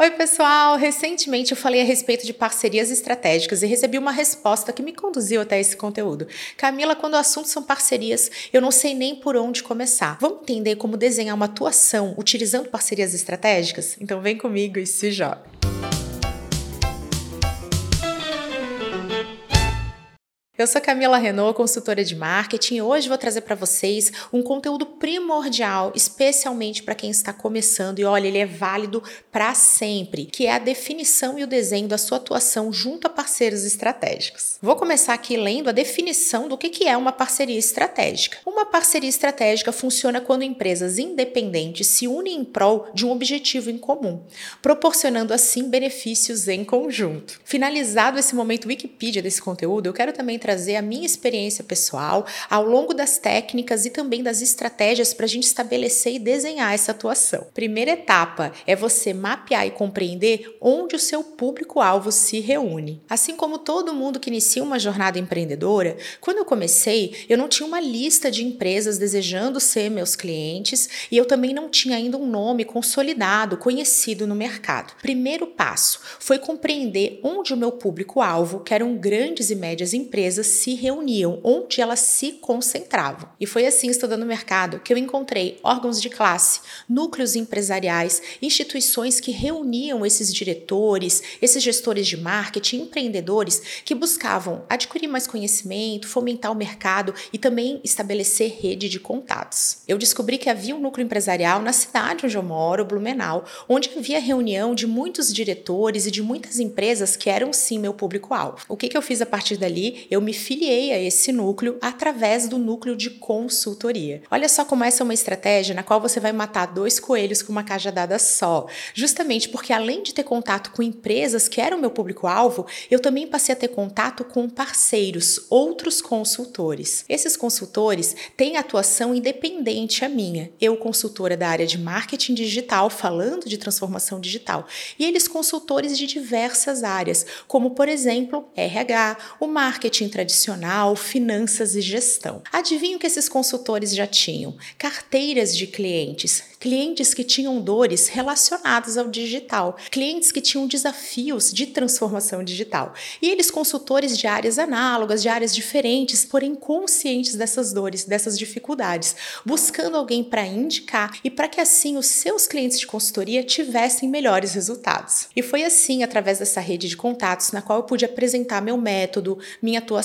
Oi, pessoal! Recentemente eu falei a respeito de parcerias estratégicas e recebi uma resposta que me conduziu até esse conteúdo. Camila, quando o assunto são parcerias, eu não sei nem por onde começar. Vamos entender como desenhar uma atuação utilizando parcerias estratégicas? Então vem comigo e se joga! Eu sou Camila Renault, consultora de marketing, e hoje vou trazer para vocês um conteúdo primordial, especialmente para quem está começando e olha, ele é válido para sempre, que é a definição e o desenho da sua atuação junto a parceiros estratégicos. Vou começar aqui lendo a definição do que é uma parceria estratégica. Uma parceria estratégica funciona quando empresas independentes se unem em prol de um objetivo em comum, proporcionando assim benefícios em conjunto. Finalizado esse momento Wikipedia desse conteúdo, eu quero também trazer trazer a minha experiência pessoal ao longo das técnicas e também das estratégias para a gente estabelecer e desenhar essa atuação. Primeira etapa é você mapear e compreender onde o seu público-alvo se reúne. Assim como todo mundo que inicia uma jornada empreendedora, quando eu comecei, eu não tinha uma lista de empresas desejando ser meus clientes e eu também não tinha ainda um nome consolidado, conhecido no mercado. Primeiro passo foi compreender onde o meu público-alvo, que eram grandes e médias empresas, se reuniam, onde elas se concentravam. E foi assim, estudando o mercado, que eu encontrei órgãos de classe, núcleos empresariais, instituições que reuniam esses diretores, esses gestores de marketing, empreendedores que buscavam adquirir mais conhecimento, fomentar o mercado e também estabelecer rede de contatos. Eu descobri que havia um núcleo empresarial na cidade onde eu moro, Blumenau, onde havia reunião de muitos diretores e de muitas empresas que eram sim meu público-alvo. O que, que eu fiz a partir dali? Eu me me filiei a esse núcleo através do núcleo de consultoria. Olha só como essa é uma estratégia na qual você vai matar dois coelhos com uma cajadada só. Justamente porque além de ter contato com empresas que eram meu público-alvo, eu também passei a ter contato com parceiros, outros consultores. Esses consultores têm atuação independente à minha. Eu, consultora da área de marketing digital, falando de transformação digital, e eles consultores de diversas áreas, como por exemplo, RH, o marketing tradicional, finanças e gestão. Adivinha o que esses consultores já tinham? Carteiras de clientes, clientes que tinham dores relacionadas ao digital, clientes que tinham desafios de transformação digital. E eles, consultores de áreas análogas, de áreas diferentes, porém conscientes dessas dores, dessas dificuldades, buscando alguém para indicar e para que assim os seus clientes de consultoria tivessem melhores resultados. E foi assim, através dessa rede de contatos, na qual eu pude apresentar meu método, minha atuação,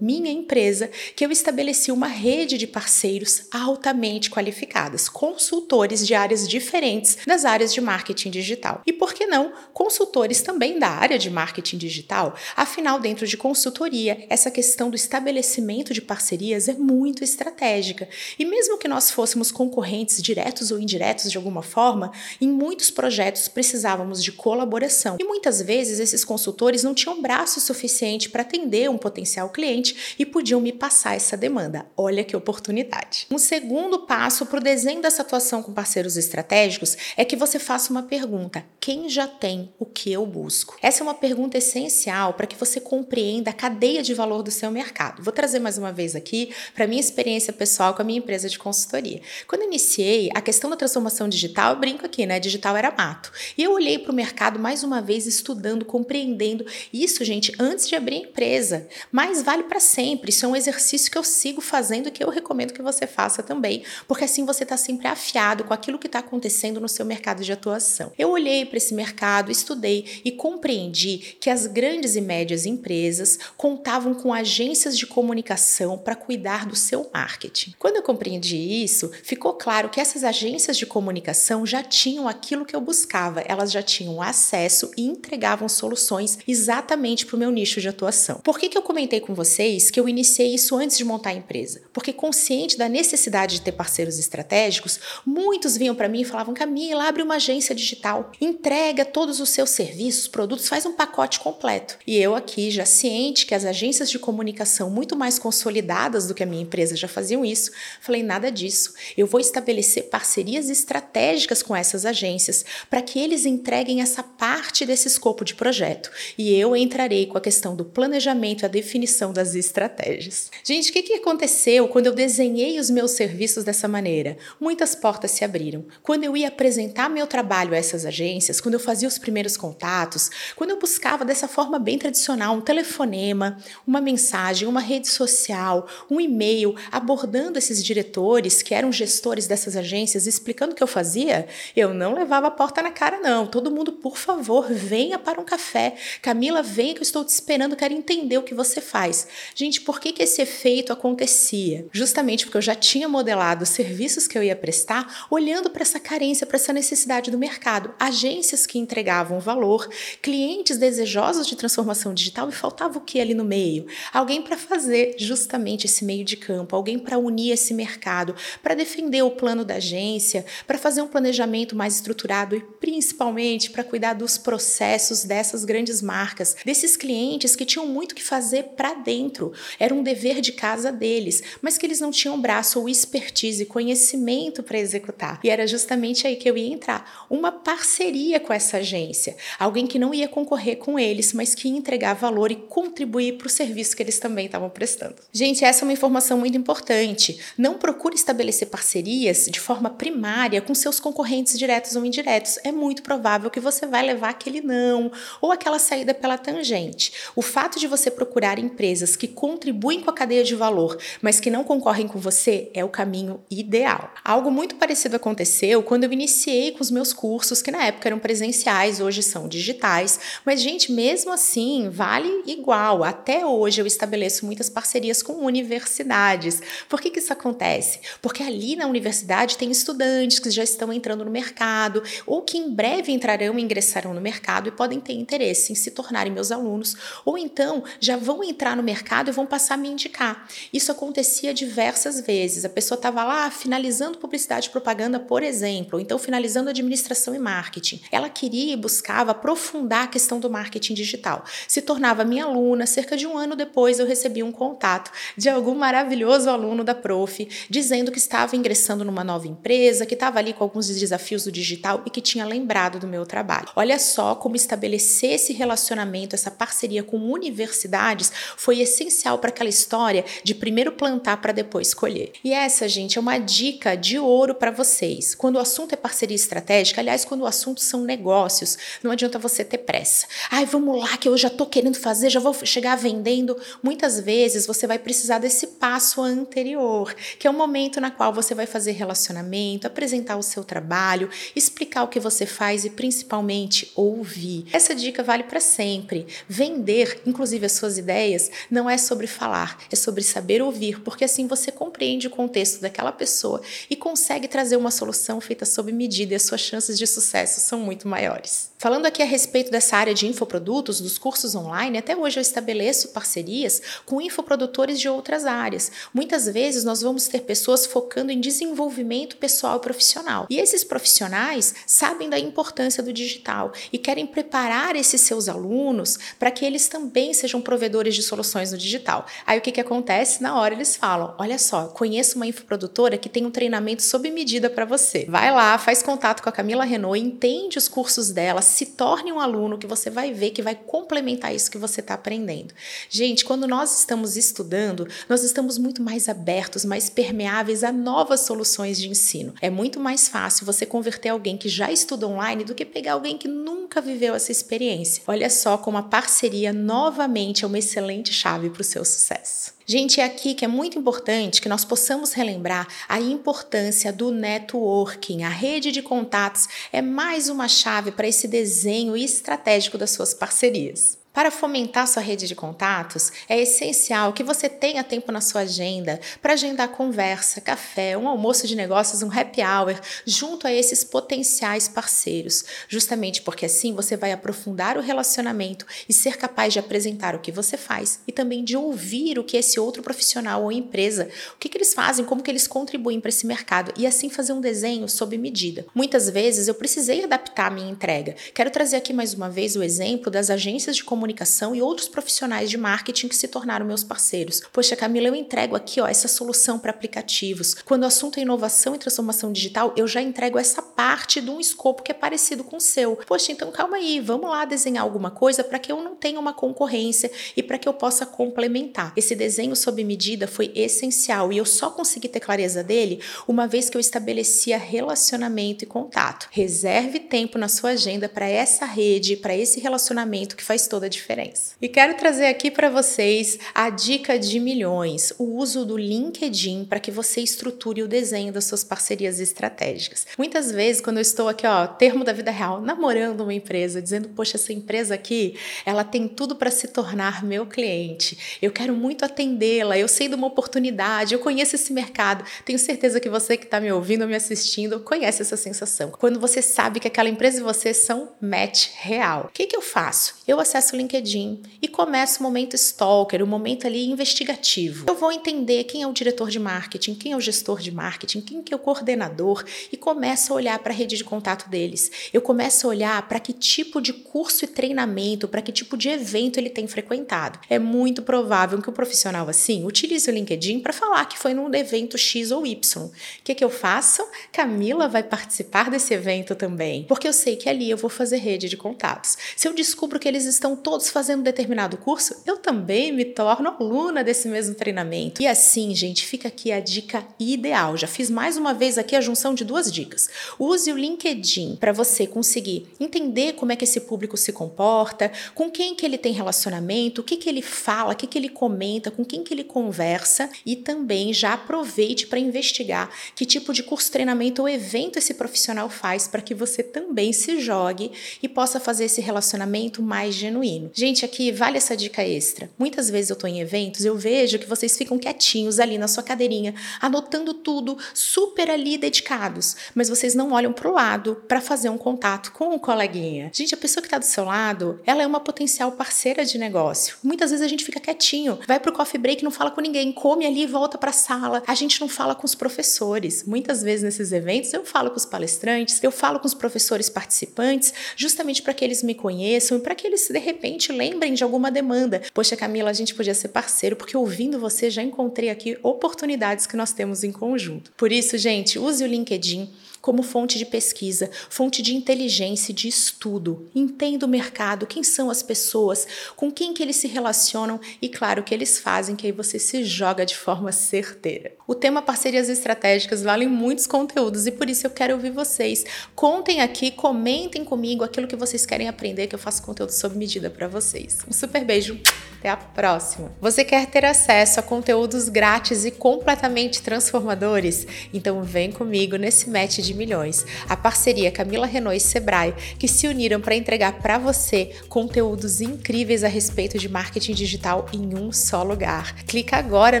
minha empresa, que eu estabeleci uma rede de parceiros altamente qualificadas, consultores de áreas diferentes das áreas de marketing digital. E por que não consultores também da área de marketing digital? Afinal, dentro de consultoria, essa questão do estabelecimento de parcerias é muito estratégica. E mesmo que nós fôssemos concorrentes diretos ou indiretos de alguma forma, em muitos projetos precisávamos de colaboração. E muitas vezes esses consultores não tinham braço suficiente para atender um potencial cliente e podiam me passar essa demanda. Olha que oportunidade. Um segundo passo para o desenho dessa atuação com parceiros estratégicos é que você faça uma pergunta: quem já tem o que eu busco? Essa é uma pergunta essencial para que você compreenda a cadeia de valor do seu mercado. Vou trazer mais uma vez aqui para minha experiência pessoal com a minha empresa de consultoria. Quando iniciei a questão da transformação digital, eu brinco aqui, né? Digital era mato. E eu olhei para o mercado mais uma vez estudando, compreendendo isso, gente, antes de abrir a empresa. Mas vale para sempre. Isso é um exercício que eu sigo fazendo e que eu recomendo que você faça também, porque assim você está sempre afiado com aquilo que está acontecendo no seu mercado de atuação. Eu olhei para esse mercado, estudei e compreendi que as grandes e médias empresas contavam com agências de comunicação para cuidar do seu marketing. Quando eu compreendi isso, ficou claro que essas agências de comunicação já tinham aquilo que eu buscava, elas já tinham acesso e entregavam soluções exatamente para o meu nicho de atuação. Por que, que eu comentei com vocês que eu iniciei isso antes de montar a empresa? Porque consciente da necessidade de ter parceiros estratégicos, muito Muitos vinham para mim e falavam: Camila, abre uma agência digital, entrega todos os seus serviços, produtos, faz um pacote completo. E eu aqui, já ciente que as agências de comunicação muito mais consolidadas do que a minha empresa já faziam isso, falei: nada disso. Eu vou estabelecer parcerias estratégicas com essas agências para que eles entreguem essa parte desse escopo de projeto. E eu entrarei com a questão do planejamento a definição das estratégias. Gente, o que, que aconteceu quando eu desenhei os meus serviços dessa maneira? Muitas portas se abriram. Quando eu ia apresentar meu trabalho a essas agências, quando eu fazia os primeiros contatos, quando eu buscava dessa forma bem tradicional um telefonema, uma mensagem, uma rede social, um e-mail, abordando esses diretores que eram gestores dessas agências, explicando o que eu fazia, eu não levava a porta na cara, não. Todo mundo, por favor, venha para um café. Camila, venha que eu estou te esperando, quero entender o que você faz. Gente, por que, que esse efeito acontecia? Justamente porque eu já tinha modelado os serviços que eu ia prestar olhando para essa carência, para essa necessidade do mercado. Agências que entregavam valor, clientes desejosos de transformação digital e faltava o que ali no meio? Alguém para fazer justamente esse meio de campo, alguém para unir esse mercado, para defender o plano da agência, para fazer um planejamento mais estruturado e principalmente para cuidar dos processos dessas grandes marcas, desses clientes que tinham muito que fazer para dentro. Era um dever de casa deles, mas que eles não tinham braço ou expertise, conhecimento para executar. E era justamente aí que eu ia entrar. Uma parceria com essa agência. Alguém que não ia concorrer com eles, mas que ia entregar valor e contribuir para o serviço que eles também estavam prestando. Gente, essa é uma informação muito importante. Não procure estabelecer parcerias de forma primária com seus concorrentes diretos ou indiretos. É muito provável que você vai levar aquele não ou aquela saída pela tangente. O fato de você procurar empresas que contribuem com a cadeia de valor, mas que não concorrem com você, é o caminho ideal. Algo muito parecido aconteceu quando eu iniciei com os meus cursos, que na época eram presenciais, hoje são digitais, mas, gente, mesmo assim, vale igual. Até hoje eu estabeleço muitas parcerias com universidades. Por que, que isso acontece? Porque ali na universidade tem estudantes que já estão entrando no mercado ou que em breve entrarão e ingressarão no mercado e podem ter interesse em se tornarem meus alunos, ou então já vão entrar no mercado e vão passar a me indicar. Isso acontecia diversas vezes. A pessoa estava lá finalizando publicidade e propaganda, por exemplo, ou então finalizando administração e marketing. Ela queria e buscava aprofundar a questão do marketing digital. Se tornava minha aluna, cerca de um ano depois eu recebi um contato de algum maravilhoso aluno da Prof, dizendo que estava ingressando numa nova empresa, que estava ali com alguns desafios do digital e que tinha lembrado do meu trabalho. Olha só como estabelecer esse relacionamento, essa parceria com universidades foi essencial para aquela história de primeiro plantar para depois colher. E essa, gente, é uma dica de ouro para vocês. Quando o assunto é parceria estratégica, aliás, quando o assunto são negócios, não adianta você ter pressa. Ai, vamos lá que eu já estou querendo fazer, já vou chegar vendendo. Muitas vezes você vai precisar desse passo anterior, que é o momento na qual você vai fazer relacionamento, apresentar o seu trabalho, explicar o que você faz e principalmente ouvir. Essa dica vale para sempre. Vender, inclusive as suas ideias, não é sobre falar, é sobre saber ouvir, porque assim você compreende o contexto daquela pessoa e consegue trazer uma solução feita sob medida e as suas chances de sucesso são muito maiores. Falando aqui a respeito dessa área de infoprodutos, dos cursos online, até hoje eu estabeleço parcerias com infoprodutores de outras áreas. Muitas vezes nós vamos ter pessoas focando em desenvolvimento pessoal e profissional. E esses profissionais sabem da importância do digital e querem preparar esses seus alunos para que eles também sejam provedores de soluções no digital. Aí o que, que acontece? Na hora eles falam: olha só, conheço uma infoprodutora que tem um treinamento sob medida para você. Vai lá, faz contato com a Camila Renault, entende os cursos dela se torne um aluno que você vai ver que vai complementar isso que você está aprendendo. Gente, quando nós estamos estudando, nós estamos muito mais abertos, mais permeáveis a novas soluções de ensino. É muito mais fácil você converter alguém que já estuda online do que pegar alguém que nunca viveu essa experiência. Olha só como a parceria novamente é uma excelente chave para o seu sucesso. Gente, é aqui que é muito importante que nós possamos relembrar a importância do networking. A rede de contatos é mais uma chave para esse desenho estratégico das suas parcerias. Para fomentar sua rede de contatos, é essencial que você tenha tempo na sua agenda para agendar conversa, café, um almoço de negócios, um happy hour, junto a esses potenciais parceiros, justamente porque assim você vai aprofundar o relacionamento e ser capaz de apresentar o que você faz e também de ouvir o que esse outro profissional ou empresa, o que, que eles fazem, como que eles contribuem para esse mercado e assim fazer um desenho sob medida. Muitas vezes eu precisei adaptar a minha entrega. Quero trazer aqui mais uma vez o exemplo das agências de comunicação comunicação e outros profissionais de marketing que se tornaram meus parceiros. Poxa, Camila, eu entrego aqui ó, essa solução para aplicativos. Quando o assunto é inovação e transformação digital, eu já entrego essa parte de um escopo que é parecido com o seu. Poxa, então calma aí, vamos lá desenhar alguma coisa para que eu não tenha uma concorrência e para que eu possa complementar. Esse desenho sob medida foi essencial e eu só consegui ter clareza dele uma vez que eu estabelecia relacionamento e contato. Reserve tempo na sua agenda para essa rede, para esse relacionamento que faz toda a diferença. E quero trazer aqui para vocês a dica de milhões, o uso do LinkedIn para que você estruture o desenho das suas parcerias estratégicas. Muitas vezes, quando eu estou aqui, ó, termo da vida real, namorando uma empresa, dizendo, poxa, essa empresa aqui, ela tem tudo para se tornar meu cliente. Eu quero muito atendê-la, eu sei de uma oportunidade, eu conheço esse mercado. Tenho certeza que você que está me ouvindo ou me assistindo conhece essa sensação. Quando você sabe que aquela empresa e você são match real. O que, que eu faço? Eu acesso o LinkedIn e começo o momento stalker, o momento ali investigativo. Eu vou entender quem é o diretor de marketing, quem é o gestor de marketing, quem que é o coordenador e começo a olhar para a rede de contato deles. Eu começo a olhar para que tipo de curso e treinamento, para que tipo de evento ele tem frequentado. É muito provável que um profissional assim utilize o LinkedIn para falar que foi num evento X ou Y. O que, que eu faço? Camila vai participar desse evento também, porque eu sei que ali eu vou fazer rede de contatos. Se eu descubro que eles estão todos fazendo determinado curso, eu também me torno aluna desse mesmo treinamento. E assim, gente, fica aqui a dica ideal. Já fiz mais uma vez aqui a junção de duas dicas. Use o LinkedIn para você conseguir entender como é que esse público se comporta, com quem que ele tem relacionamento, o que que ele fala, o que que ele comenta, com quem que ele conversa e também já aproveite para investigar que tipo de curso, treinamento ou evento esse profissional faz para que você também se jogue e possa fazer esse relacionamento mais genuíno. Gente, aqui vale essa dica extra. Muitas vezes eu estou em eventos, eu vejo que vocês ficam quietinhos ali na sua cadeirinha, anotando tudo, super ali dedicados, mas vocês não olham para o lado para fazer um contato com o coleguinha. Gente, a pessoa que está do seu lado, ela é uma potencial parceira de negócio. Muitas vezes a gente fica quietinho, vai para o coffee break, não fala com ninguém, come ali e volta para a sala. A gente não fala com os professores. Muitas vezes nesses eventos eu falo com os palestrantes, eu falo com os professores participantes, justamente para que eles me conheçam e para que eles de repente lembrem de alguma demanda. Poxa, Camila, a gente podia ser parceiro porque ouvindo você já encontrei aqui oportunidades que nós temos em conjunto. Por isso, gente, use o LinkedIn como fonte de pesquisa, fonte de inteligência de estudo. Entenda o mercado, quem são as pessoas, com quem que eles se relacionam e claro o que eles fazem, que aí você se joga de forma certeira. O tema parcerias estratégicas vale muitos conteúdos e por isso eu quero ouvir vocês. Contem aqui, comentem comigo aquilo que vocês querem aprender, que eu faço conteúdo sob medida para vocês. Um super beijo. Até a próxima. Você quer ter acesso a conteúdos grátis e completamente transformadores? Então vem comigo nesse match de milhões. A parceria Camila Renault e Sebrae que se uniram para entregar para você conteúdos incríveis a respeito de marketing digital em um só lugar. Clica agora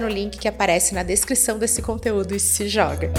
no link que aparece na descrição desse conteúdo e se joga.